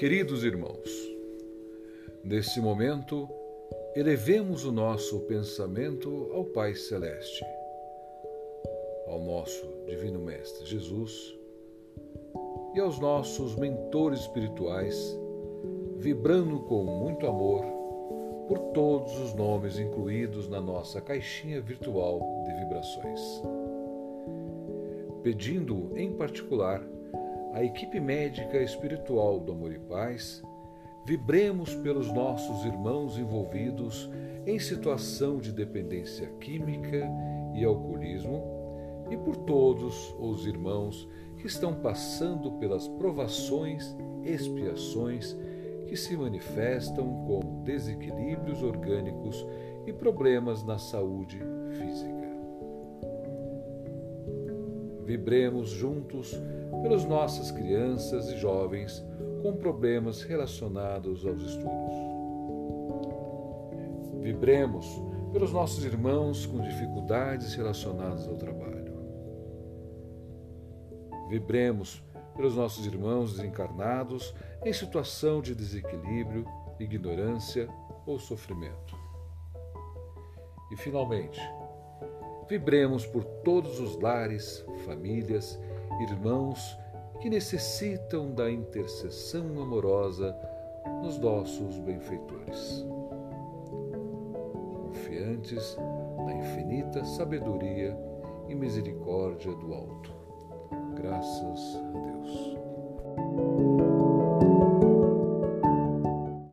Queridos irmãos, nesse momento, elevemos o nosso pensamento ao Pai Celeste, ao nosso Divino Mestre Jesus e aos nossos mentores espirituais, vibrando com muito amor por todos os nomes incluídos na nossa caixinha virtual de vibrações. Pedindo, em particular, a equipe médica espiritual do Amor e Paz, vibremos pelos nossos irmãos envolvidos em situação de dependência química e alcoolismo e por todos os irmãos que estão passando pelas provações, expiações que se manifestam como desequilíbrios orgânicos e problemas na saúde física. Vibremos juntos pelas nossas crianças e jovens com problemas relacionados aos estudos. Vibremos pelos nossos irmãos com dificuldades relacionadas ao trabalho. Vibremos pelos nossos irmãos desencarnados em situação de desequilíbrio, ignorância ou sofrimento. E, finalmente, vibremos por todos os lares, famílias, irmãos que necessitam da intercessão amorosa nos nossos benfeitores. Confiantes na infinita sabedoria e misericórdia do alto. Graças a Deus.